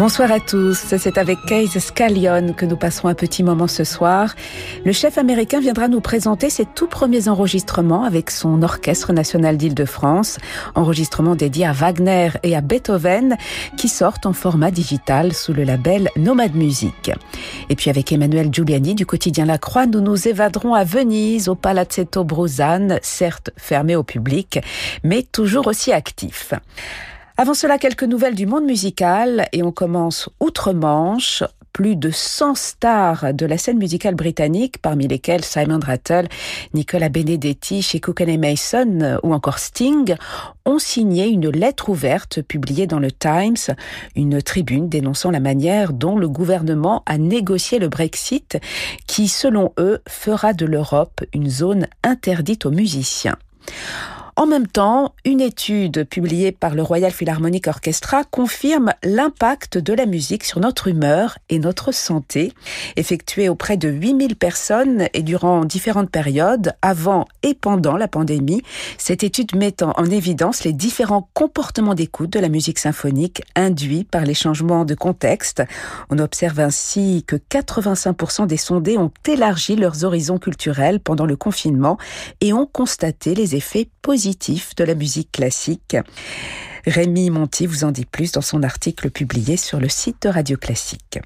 Bonsoir à tous, c'est avec Case Scallion que nous passerons un petit moment ce soir. Le chef américain viendra nous présenter ses tout premiers enregistrements avec son Orchestre national d'Île-de-France, enregistrements dédiés à Wagner et à Beethoven qui sortent en format digital sous le label Nomad Music. Et puis avec Emmanuel Giuliani du quotidien La Croix, nous nous évaderons à Venise au Palazzetto Bruzane, certes fermé au public, mais toujours aussi actif. Avant cela, quelques nouvelles du monde musical et on commence outre-Manche. Plus de 100 stars de la scène musicale britannique, parmi lesquelles Simon Rattle, Nicola Benedetti, chez Mason ou encore Sting, ont signé une lettre ouverte publiée dans le Times, une tribune dénonçant la manière dont le gouvernement a négocié le Brexit, qui, selon eux, fera de l'Europe une zone interdite aux musiciens. En même temps, une étude publiée par le Royal Philharmonic Orchestra confirme l'impact de la musique sur notre humeur et notre santé, effectuée auprès de 8000 personnes et durant différentes périodes, avant et pendant la pandémie. Cette étude mettant en évidence les différents comportements d'écoute de la musique symphonique induits par les changements de contexte. On observe ainsi que 85% des sondés ont élargi leurs horizons culturels pendant le confinement et ont constaté les effets positifs de la musique classique. Rémi Monti vous en dit plus dans son article publié sur le site de Radio Classique.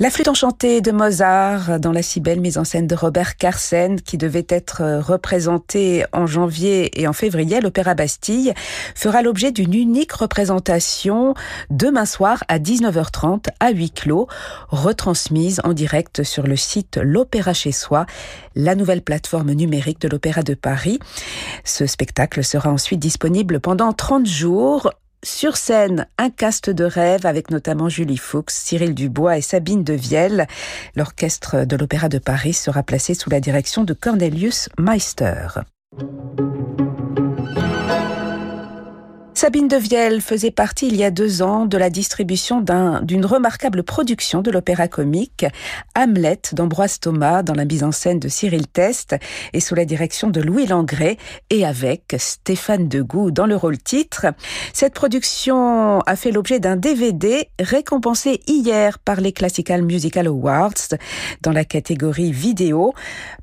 La flûte enchantée de Mozart dans la si belle mise en scène de Robert Carsen qui devait être représentée en janvier et en février à l'Opéra Bastille fera l'objet d'une unique représentation demain soir à 19h30 à huis clos, retransmise en direct sur le site L'Opéra chez soi, la nouvelle plateforme numérique de l'Opéra de Paris. Ce spectacle sera ensuite disponible pendant 30 jours sur scène, un cast de rêve avec notamment Julie Fuchs, Cyril Dubois et Sabine Devielle. L'orchestre de l'Opéra de Paris sera placé sous la direction de Cornelius Meister. Sabine Devielle faisait partie il y a deux ans de la distribution d'une remarquable production de l'opéra comique Hamlet d'Ambroise Thomas dans la mise en scène de Cyril Test et sous la direction de Louis Langré et avec Stéphane Degout dans le rôle titre. Cette production a fait l'objet d'un DVD récompensé hier par les Classical Musical Awards dans la catégorie vidéo.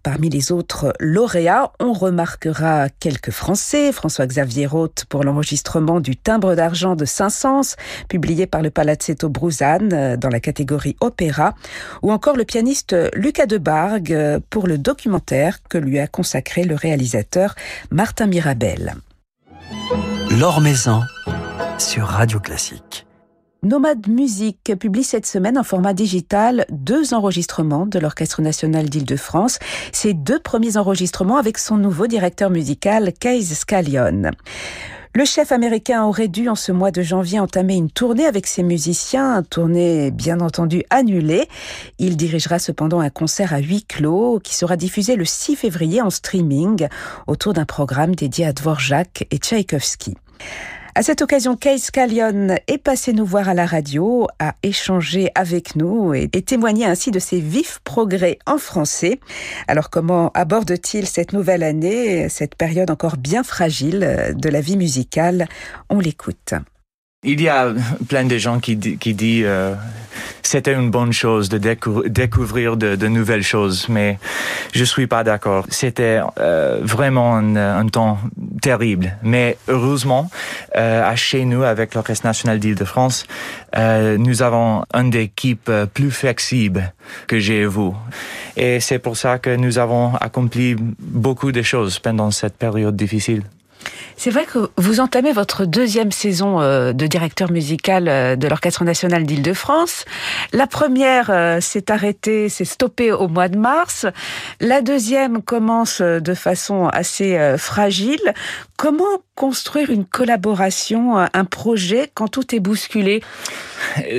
Parmi les autres lauréats, on remarquera quelques Français, François-Xavier Roth pour l'enregistrement du timbre d'argent de Saint-Saëns, publié par le Palazzetto Bruzane euh, dans la catégorie opéra, ou encore le pianiste Lucas Debargue euh, pour le documentaire que lui a consacré le réalisateur Martin Mirabel. L'Or Maison sur Radio Classique. Nomade Music publie cette semaine en format digital deux enregistrements de l'Orchestre national d'Île-de-France, ces deux premiers enregistrements avec son nouveau directeur musical, Case Scallion. Le chef américain aurait dû en ce mois de janvier entamer une tournée avec ses musiciens, tournée bien entendu annulée. Il dirigera cependant un concert à huis clos qui sera diffusé le 6 février en streaming autour d'un programme dédié à Dvorak et Tchaïkovski. À cette occasion, Kay Scallion est passé nous voir à la radio, a échangé avec nous et, et témoigné ainsi de ses vifs progrès en français. Alors comment aborde-t-il cette nouvelle année, cette période encore bien fragile de la vie musicale? On l'écoute. Il y a plein de gens qui, qui disent euh, c'était une bonne chose de découvrir de, de, nouvelles choses, mais je suis pas d'accord. C'était euh, vraiment un, un, temps terrible, mais heureusement, euh, à chez nous avec l'Orchestre national d'Île-de-France, euh, nous avons une équipe euh, plus flexible que j'ai vous, et c'est pour ça que nous avons accompli beaucoup de choses pendant cette période difficile. C'est vrai que vous entamez votre deuxième saison euh, de directeur musical euh, de l'Orchestre national d'Île-de-France. La première euh, s'est arrêtée, s'est stoppée au mois de mars. La deuxième commence de façon assez fragile. Comment construire une collaboration, un projet quand tout est bousculé?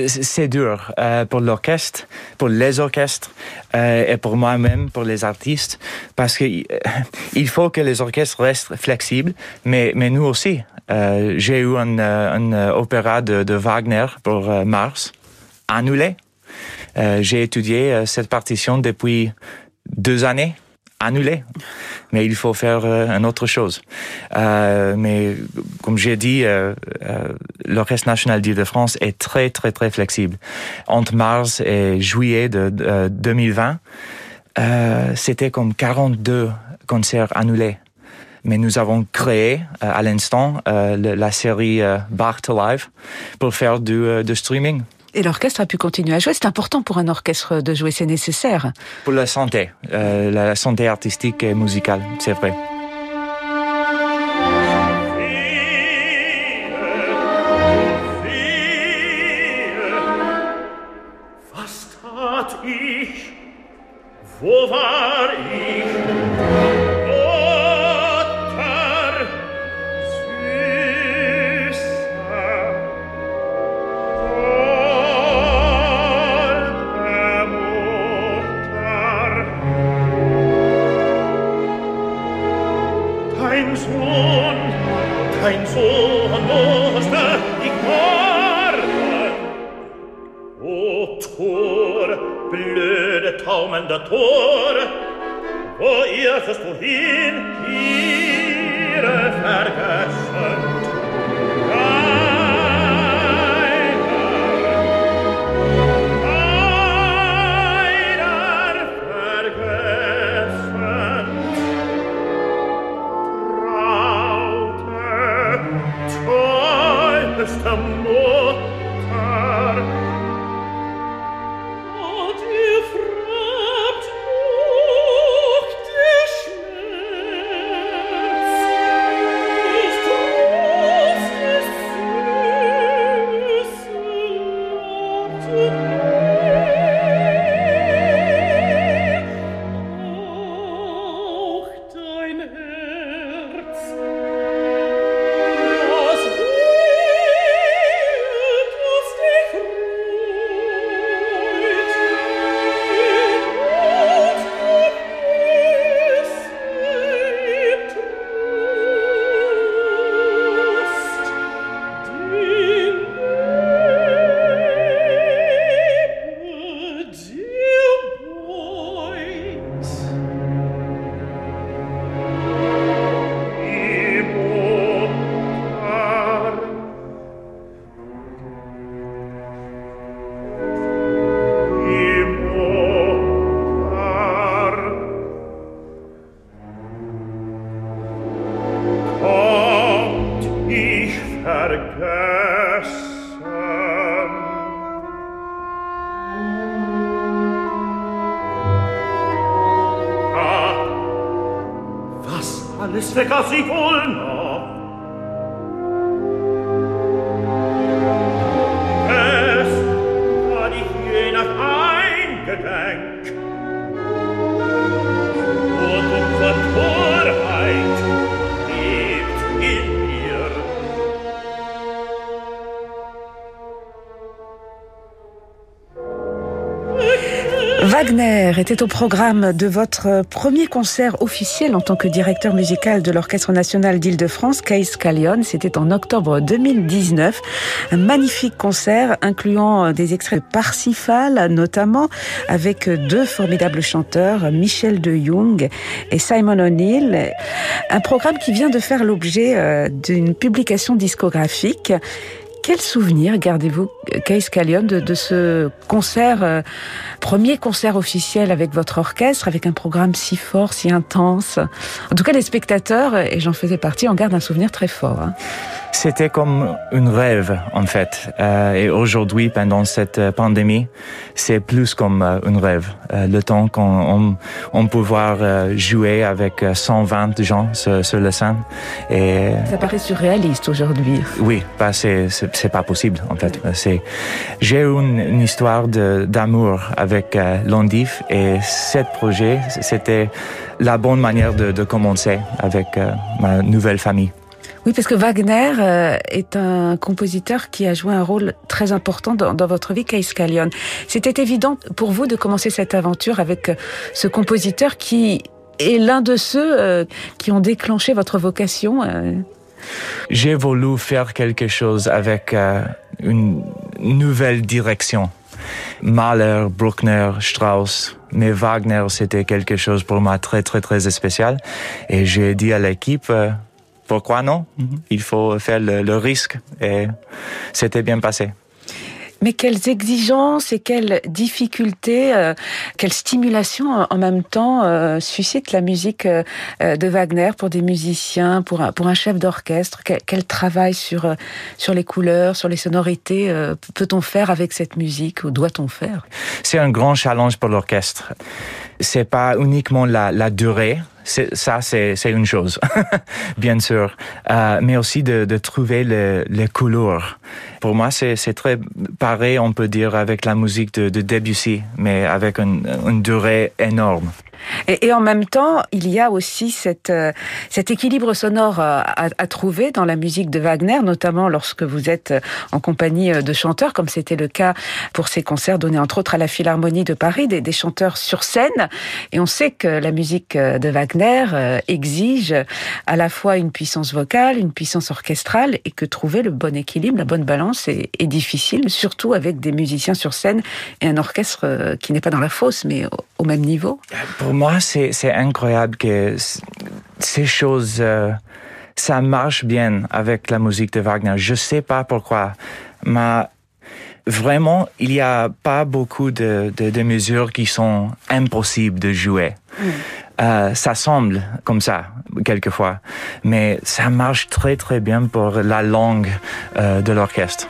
C'est dur pour l'orchestre, pour les orchestres et pour moi-même, pour les artistes, parce qu'il faut que les orchestres restent flexibles, mais mais, nous aussi. Euh, j'ai eu un, euh, un, opéra de, de, Wagner pour euh, mars. annulé. Euh, j'ai étudié euh, cette partition depuis deux années annulé. Mais il faut faire euh, une autre chose. Euh, mais comme j'ai dit, euh, euh, l'Orchestre national d'Île-de-France est très, très, très flexible. Entre mars et juillet de, de 2020, euh, c'était comme 42 concerts annulés. Mais nous avons créé à l'instant la série Bach to Live pour faire du, du streaming. Et l'orchestre a pu continuer à jouer. C'est important pour un orchestre de jouer, c'est nécessaire. Pour la santé, euh, la santé artistique et musicale, c'est vrai. se assim? così Wagner était au programme de votre premier concert officiel en tant que directeur musical de l'Orchestre national d'Île-de-France, Case Scallion. C'était en octobre 2019. Un magnifique concert incluant des extraits de Parsifal, notamment avec deux formidables chanteurs, Michel de Jong et Simon O'Neill. Un programme qui vient de faire l'objet euh, d'une publication discographique quel souvenir gardez-vous, Kay Scallion, de, de, ce concert, euh, premier concert officiel avec votre orchestre, avec un programme si fort, si intense? En tout cas, les spectateurs, et j'en faisais partie, en gardent un souvenir très fort. Hein. C'était comme un rêve, en fait. Euh, et aujourd'hui, pendant cette euh, pandémie, c'est plus comme euh, un rêve. Euh, le temps qu'on on, on pouvoir euh, jouer avec 120 gens sur, sur le scène. Et ça paraît surréaliste aujourd'hui. Oui, bah c'est c'est pas possible en fait. J'ai une, une histoire d'amour avec euh, Londif et ce projet c'était la bonne manière de, commencer avec euh, ma nouvelle famille. Oui, parce que Wagner euh, est un compositeur qui a joué un rôle très important dans, votre vie, Case Callion. C'était évident pour vous de commencer cette aventure avec ce compositeur qui est l'un de ceux euh, qui ont déclenché votre vocation euh... J'ai voulu faire quelque chose avec euh, une nouvelle direction. Mahler, Bruckner, Strauss. Mais Wagner, c'était quelque chose pour moi très, très, très spécial. Et j'ai dit à l'équipe, euh, pourquoi non? Il faut faire le, le risque. Et c'était bien passé. Mais quelles exigences et quelles difficultés, euh, quelle stimulation en même temps euh, suscite la musique euh, de Wagner pour des musiciens, pour un, pour un chef d'orchestre? Quel, quel, travail sur, sur les couleurs, sur les sonorités peut-on faire avec cette musique ou doit-on faire? C'est un grand challenge pour l'orchestre. C'est pas uniquement la, la durée, ça, c'est une chose, bien sûr, euh, mais aussi de, de trouver les le couleurs. Pour moi, c'est très pareil, on peut dire, avec la musique de, de Debussy, mais avec une, une durée énorme. Et, en même temps, il y a aussi euh, cet équilibre sonore euh, à, trouver dans la musique de Wagner, notamment lorsque vous êtes euh, en compagnie de chanteurs, comme c'était le cas pour ces concerts donnés entre autres à la Philharmonie de Paris, des, chanteurs sur scène. Et on sait que la musique de Wagner exige à la fois une puissance vocale, une puissance orchestrale, et que trouver le bon équilibre, la bonne balance est, difficile, surtout avec des musiciens sur scène et un orchestre qui n'est pas dans la fosse, mais au, même niveau. Moi, c'est incroyable que ces choses, euh, ça marche bien avec la musique de Wagner. Je sais pas pourquoi, mais vraiment, il n'y a pas beaucoup de, de, de, mesures qui sont impossibles de jouer. Mm. Euh, ça semble comme ça, quelquefois, mais ça marche très très bien pour la langue euh, de l'orchestre.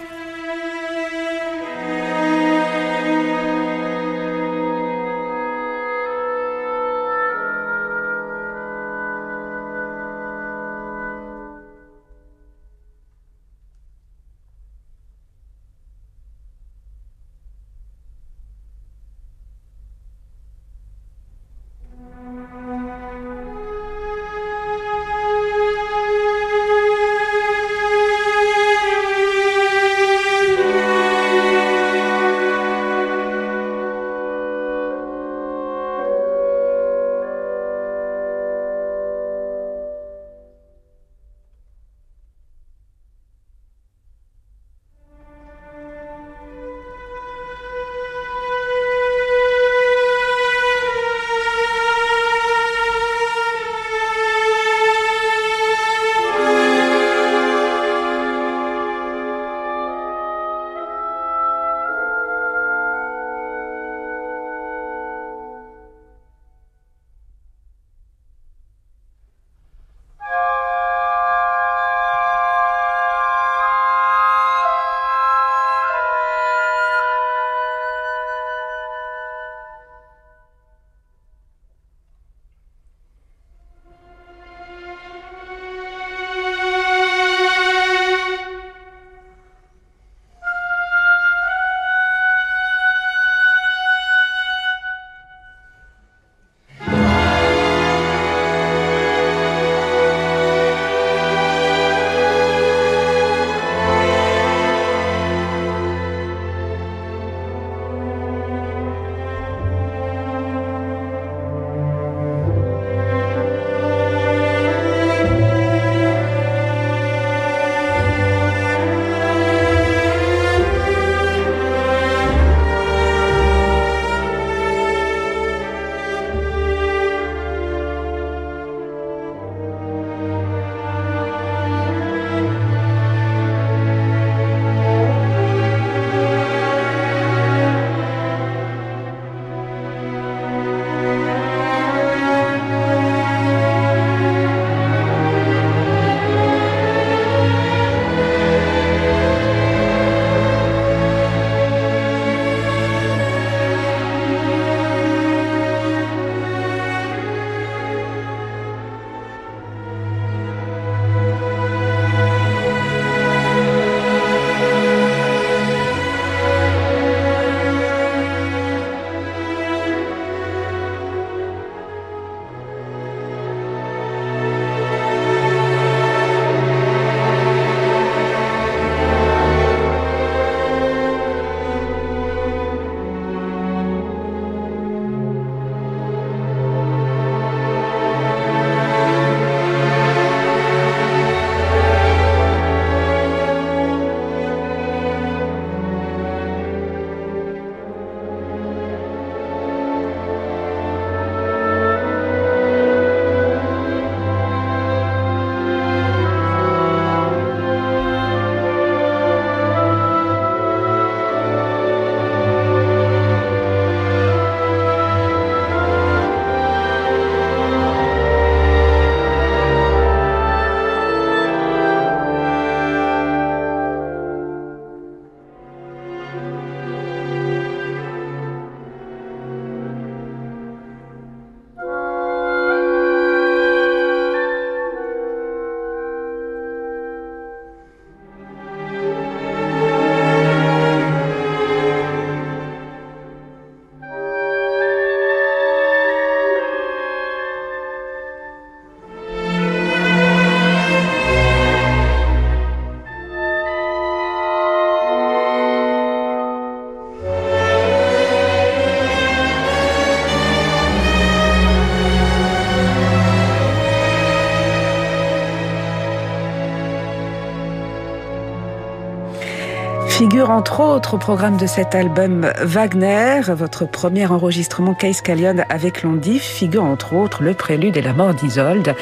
Entre autres au programme de cet album Wagner, votre premier enregistrement Case Callion avec Londif, figure entre autres le prélude et la mort d'Isolde,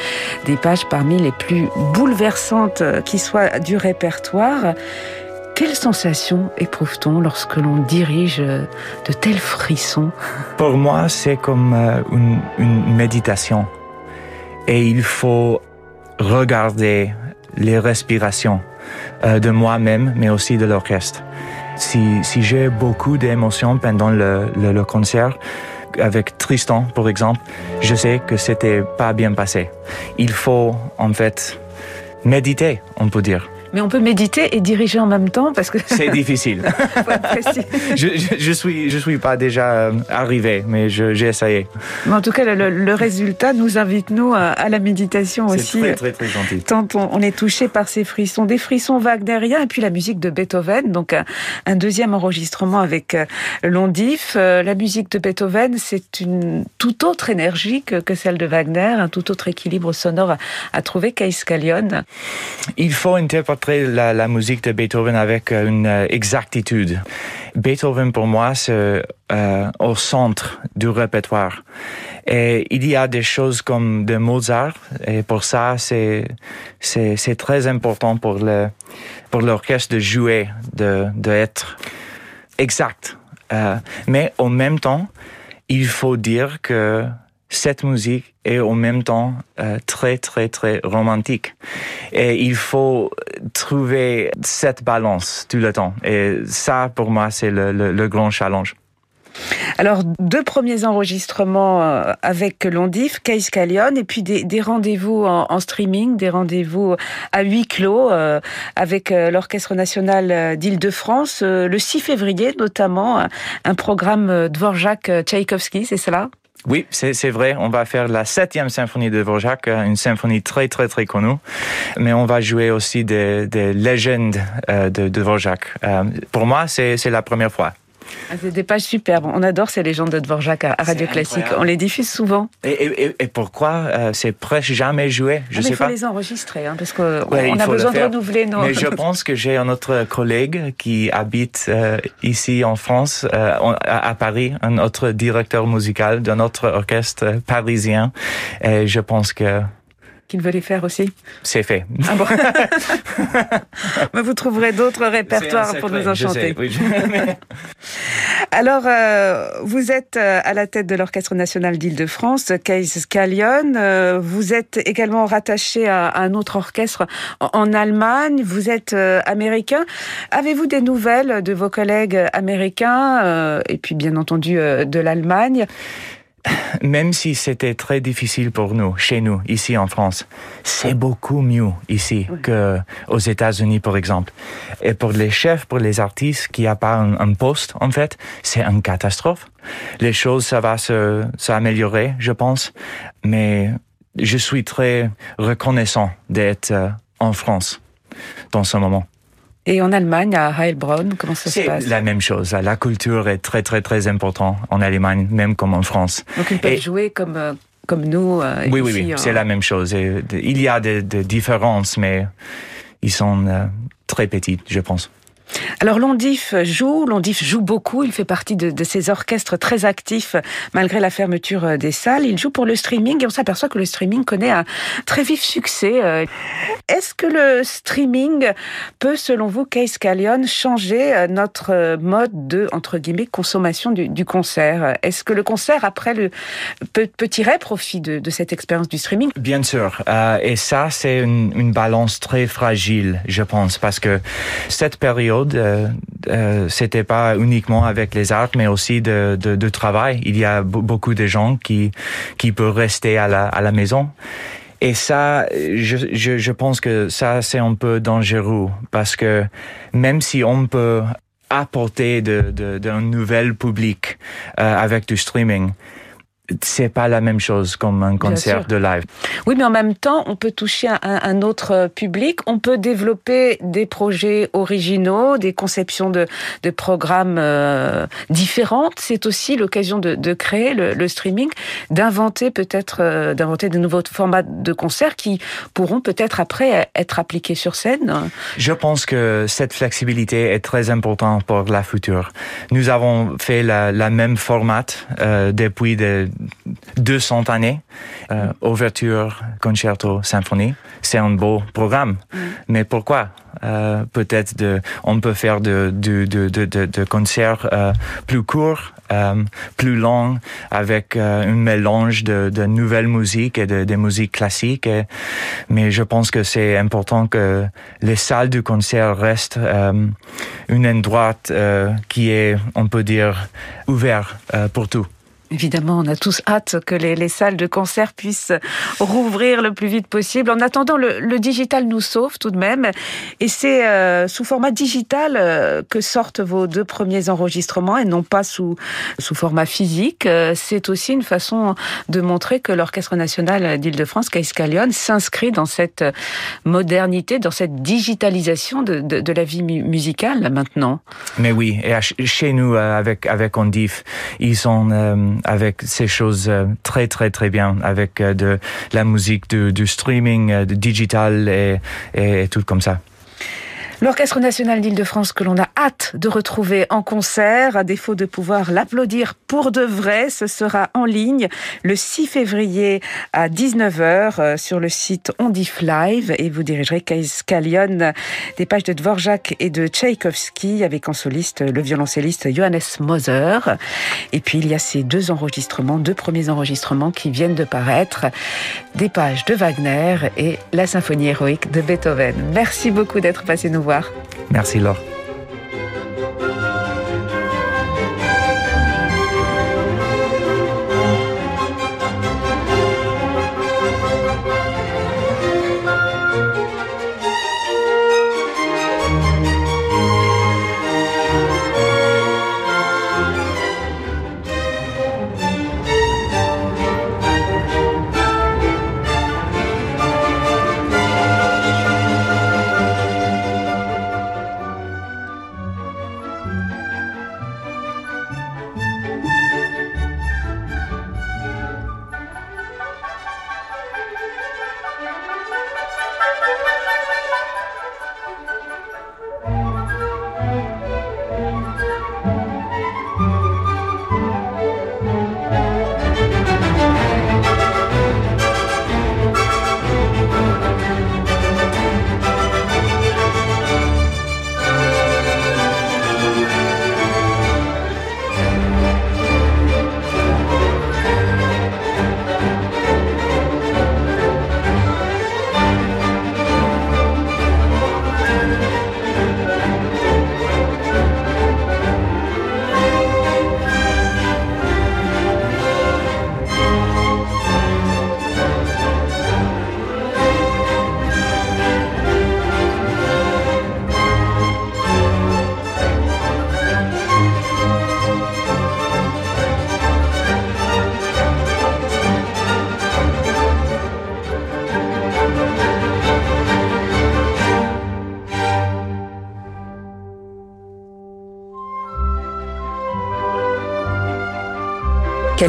des pages parmi les plus bouleversantes qui soient du répertoire. Quelle sensation éprouve-t-on lorsque l'on dirige de tels frissons? Pour moi, c'est comme euh, une, méditation. Et il faut regarder les respirations de moi-même, mais aussi de l'orchestre. Si, si j'ai beaucoup d'émotions pendant le, le, le, concert, avec Tristan, par exemple, je sais que c'était pas bien passé. Il faut, en fait, méditer, on peut dire. Mais on peut méditer et diriger en même temps parce que c'est difficile. je, je, je, suis je suis pas déjà euh, arrivé, mais j'ai essayé. Mais en tout cas, le, le, résultat nous invite nous à, à la méditation aussi. C'est très très très gentil. Tant on, on, est touché par ces frissons, des frissons wagnériens et puis la musique de Beethoven. Donc un, un deuxième enregistrement avec euh, Londif. Euh, la musique de Beethoven, c'est une toute autre énergie que, que, celle de Wagner, un tout autre équilibre sonore à, à trouver. Case Callion. Il faut interpréter la, la, musique de Beethoven avec une exactitude. Beethoven, pour moi, c'est euh, au centre du répertoire. Et il y a des choses comme de Mozart, et pour ça, c'est très important pour le pour l'orchestre de jouer, de de exact. Euh, mais en même temps, il faut dire que cette musique est en même temps euh, très très très romantique. Et il faut trouver cette balance tout le temps. Et ça pour moi c'est le, le, le, grand challenge. Alors, deux premiers enregistrements euh, avec Londif, Case Callion, et puis des, des rendez-vous en, en, streaming, des rendez-vous à huis clos euh, avec euh, l'Orchestre national d'Île-de-France, euh, le 6 février notamment, un programme Dvorak Tchaïkovski, c'est cela? Oui, c'est vrai. On va faire la septième symphonie de Dvorak, une symphonie très très très connue. Mais on va jouer aussi des, des légendes euh, de, de. Euh, pour moi, c'est la première fois. Ah, c'est des pages superbes. On adore ces légendes de Dvorak à Radio Classique. On les diffuse souvent. Et, et, et pourquoi euh, c'est presque jamais joué? Je ah, sais il faut pas. les enregistrer hein, parce qu'on ouais, a besoin de renouveler nos. Mais je pense que j'ai un autre collègue qui habite euh, ici en France, euh, à, Paris, un autre directeur musical d'un autre orchestre parisien. Et je pense que qu'il veut les faire aussi C'est fait. Ah bon Mais vous trouverez d'autres répertoires pour nous enchanter. Sais, oui. Alors, euh, vous êtes euh, à la tête de l'Orchestre national d'Île-de-France, Case Callion. Euh, vous êtes également rattaché à, à un autre orchestre en, en Allemagne. Vous êtes euh, américain. Avez-vous des nouvelles de vos collègues américains et puis bien entendu de l'Allemagne? même si c'était très difficile pour nous, chez nous, ici en France, c'est beaucoup mieux ici oui. qu'aux États-Unis, par exemple. Et pour les chefs, pour les artistes qui n'ont pas un, un, poste, en fait, c'est une catastrophe. Les choses, ça va se, s'améliorer, je pense. Mais je suis très reconnaissant d'être euh, en France dans ce moment. Et en Allemagne, à Heilbronn, comment ça se passe C'est la même chose. La culture est très, très, très importante en Allemagne, même comme en France. Donc ils peuvent Et... jouer comme, euh, comme nous euh, Oui, ici, oui, oui. C'est la même chose. Il y a des, des différences, mais ils sont euh, très petits, je pense. Alors Londif joue, Londif joue beaucoup, il fait partie de, ces orchestres très actifs malgré la fermeture des salles. Il joue pour le streaming et on s'aperçoit que le streaming connaît un très vif succès. Euh, est-ce que le streaming peut, selon vous, Case Callion, changer euh, notre mode de, entre guillemets, consommation du, concert? Est-ce que le concert, après, le, peut, tirer profit de, cette expérience du streaming? Bien sûr. Euh, et ça, c'est une balance très fragile, je pense, parce que cette période euh, euh, c'était pas uniquement avec les arts, mais aussi de, de, de travail. Il y a beaucoup de gens qui qui peuvent rester à la à la maison. Et ça, je, je, je pense que ça, c'est un peu dangereux parce que même si on peut apporter de, de, nouvel public euh, avec du streaming, c'est pas la même chose comme un concert de live. Oui, mais en même temps, on peut toucher un, un, autre public. On peut développer des projets originaux, des conceptions de, de programmes euh, différentes. C'est aussi l'occasion de, de, créer le, le streaming, d'inventer peut-être, euh, d'inventer de nouveaux formats de concerts qui pourront peut-être après être appliqués sur scène. Je pense que cette flexibilité est très importante pour la future. Nous avons fait la, la même format euh, depuis des 200 années. Euh, ouverture, concerto, symphonie. C'est un beau programme. Mm. Mais pourquoi euh, Peut-être de, on peut faire de, de, de, de, de concerts euh, plus courts, euh, plus longs, avec euh, un mélange de, de nouvelles musiques et de, de musiques classiques. Et, mais je pense que c'est important que les salles de concert restent euh, une endroit euh, qui est, on peut dire, ouvert euh, pour tout. Évidemment, on a tous hâte que les, les, salles de concert puissent rouvrir le plus vite possible. En attendant, le, digital nous sauve tout de même. Et c'est euh, sous format digital euh, que sortent vos deux premiers enregistrements et non pas sous, sous format physique. Euh, c'est aussi une façon de montrer que l'Orchestre national d'Île-de-France, Caïscalion, s'inscrit dans cette modernité, dans cette digitalisation de, de, la vie mu musicale maintenant. Mais oui, et chez nous, avec, avec Ondif, ils euh, avec ces choses euh, très très très bien avec euh, de la musique du, du streaming euh, du digital et, et, et tout comme ça. L'Orchestre national d'Île-de-France que l'on a hâte de retrouver en concert, à défaut de pouvoir l'applaudir pour de vrai, ce sera en ligne le 6 février à 19h sur le site Ondif Live et vous dirigerez Kalion des pages de Dvorak et de Tchaïkovski avec en soliste le violoncelliste Johannes Moser. Et puis il y a ces deux enregistrements, deux premiers enregistrements qui viennent de paraître, des pages de Wagner et la symphonie héroïque de Beethoven. Merci beaucoup d'être passé nous voir. Merci Laure.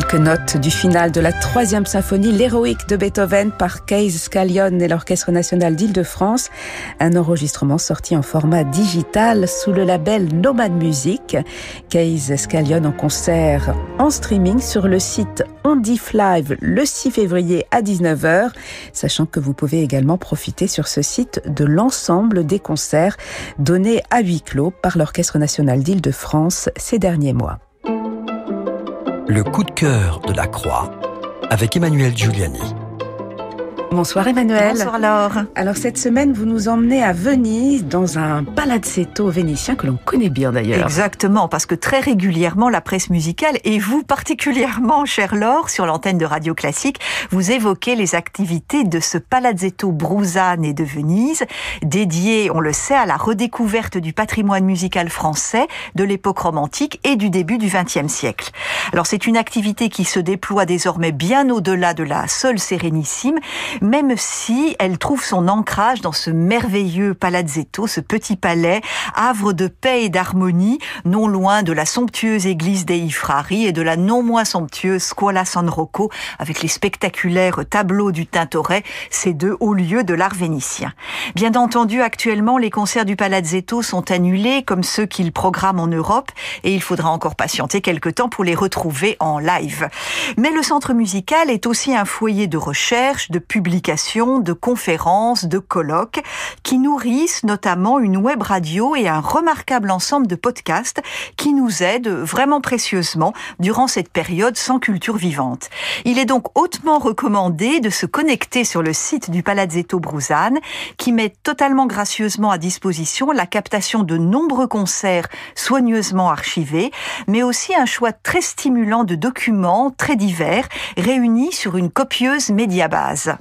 Quelques notes du final de la troisième symphonie, l'héroïque de Beethoven par Kees Scallion et l'Orchestre national d'Île-de-France. Un enregistrement sorti en format digital sous le label Nomad Music. Kees Scallion en concert en streaming sur le site Ondif Live le 6 février à 19h, sachant que vous pouvez également profiter sur ce site de l'ensemble des concerts donnés à huis clos par l'Orchestre national d'Île-de-France ces derniers mois. Le coup de cœur de la Croix avec Emmanuel Giuliani. Bonsoir Emmanuel. Bonsoir Laure. Alors cette semaine, vous nous emmenez à Venise dans un palazzetto vénitien que l'on connaît bien d'ailleurs. Exactement, parce que très régulièrement la presse musicale et vous particulièrement, cher Laure, sur l'antenne de Radio Classique, vous évoquez les activités de ce palazzetto Bruzane de Venise, dédié, on le sait, à la redécouverte du patrimoine musical français de l'époque romantique et du début du XXe siècle. Alors c'est une activité qui se déploie désormais bien au-delà de la seule Sérénissime, même si elle trouve son ancrage dans ce merveilleux palazzetto, ce petit palais, havre de paix et d'harmonie, non loin de la somptueuse église dei Frari et de la non moins somptueuse Scuola San Rocco, avec les spectaculaires tableaux du Tintoret, ces deux hauts lieux de l'art vénitien. Bien entendu, actuellement, les concerts du palazzetto sont annulés, comme ceux qu'il programme en Europe, et il faudra encore patienter quelque temps pour les retrouver en live. Mais le centre musical est aussi un foyer de recherche, de publication de conférences, de colloques qui nourrissent notamment une web radio et un remarquable ensemble de podcasts qui nous aident vraiment précieusement durant cette période sans culture vivante. Il est donc hautement recommandé de se connecter sur le site du Palazzetto Bruzane qui met totalement gracieusement à disposition la captation de nombreux concerts soigneusement archivés, mais aussi un choix très stimulant de documents très divers réunis sur une copieuse médiabase.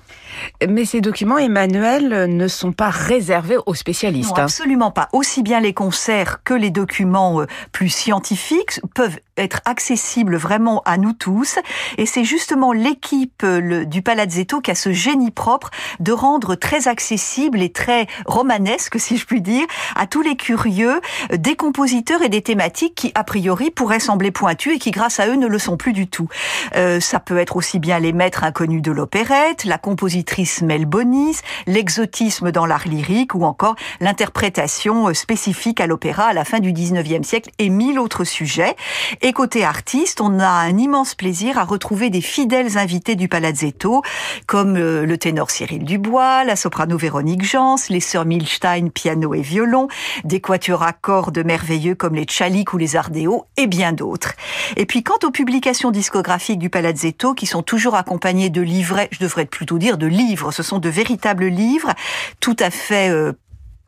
Mais ces documents, Emmanuel, ne sont pas réservés aux spécialistes. Non, absolument pas. Aussi bien les concerts que les documents euh, plus scientifiques peuvent être accessibles vraiment à nous tous. Et c'est justement l'équipe euh, du Palazzetto qui a ce génie propre de rendre très accessible et très romanesque, si je puis dire, à tous les curieux euh, des compositeurs et des thématiques qui, a priori, pourraient sembler pointus et qui, grâce à eux, ne le sont plus du tout. Euh, ça peut être aussi bien les maîtres inconnus de l'opérette, la compositrice Mel Bonis, l'exotisme dans l'art lyrique ou encore l'interprétation spécifique à l'opéra à la fin du 19e siècle et mille autres sujets. Et côté artiste, on a un immense plaisir à retrouver des fidèles invités du Palazzetto, comme euh, le ténor Cyril Dubois, la soprano Véronique Jans, les sœurs Milstein, piano et violon, des quatuors à cordes merveilleux comme les Tchalik ou les Ardeo, et bien d'autres. Et puis quant aux publications discographiques du Palazzetto, qui sont toujours accompagnées de livrets, je devrais plutôt dire de livres, ce sont de véritables livres, tout à fait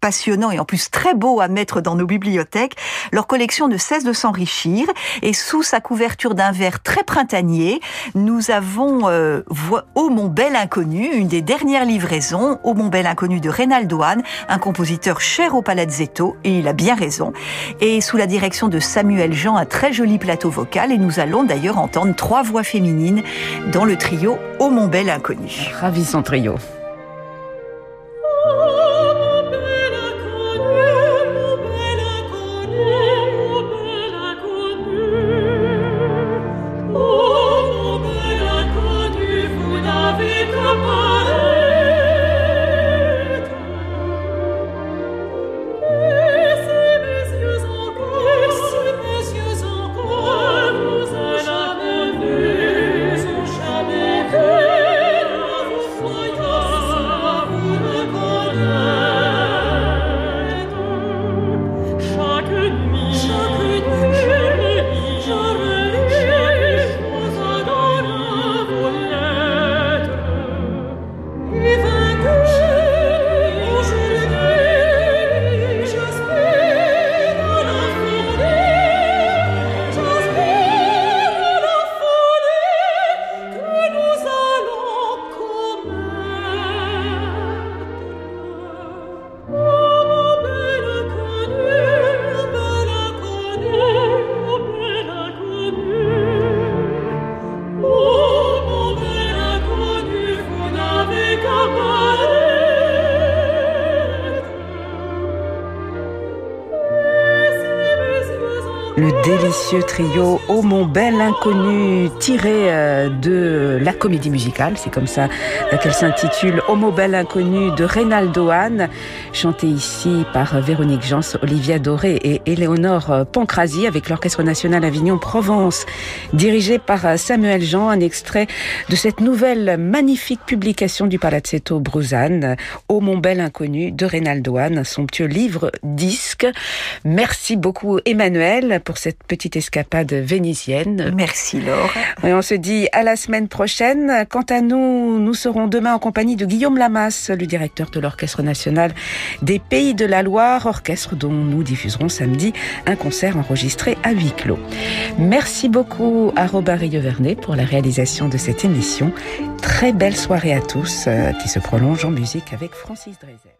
euh, passionnant et en plus très beau à mettre dans nos bibliothèques, leur collection ne cesse de s'enrichir et sous sa couverture d'un verre très printanier, nous avons euh, Au mon bel inconnu, une des dernières livraisons, Au mon bel inconnu de Reynaldo un compositeur cher au Palazzetto et il a bien raison. Et sous la direction de Samuel Jean, un très joli plateau vocal et nous allons d'ailleurs entendre trois voix féminines dans le trio Au mon bel inconnu. Ravissant trio. Délicieux trio Oh mon bel inconnu tiré euh, de la comédie musicale, c'est comme ça qu'elle s'intitule Oh mon bel inconnu de Reynaldo Hahn, chanté ici par Véronique Jans, Olivia Doré et Éléonore Pancrasi avec l'Orchestre National Avignon Provence, dirigé par Samuel Jean, un extrait de cette nouvelle magnifique publication du Palazzetto Bruzane, Oh mon bel inconnu de Reynaldo Hahn, somptueux livre disque. Merci beaucoup Emmanuel pour cette petite escapade vénitienne. Merci Laure. Et on se dit à la semaine prochaine. Quant à nous, nous serons demain en compagnie de Guillaume Lamas, le directeur de l'Orchestre national des Pays de la Loire, orchestre dont nous diffuserons samedi un concert enregistré à huis clos. Merci beaucoup à Robert Vernet pour la réalisation de cette émission. Très belle soirée à tous euh, qui se prolonge en musique avec Francis Drezel.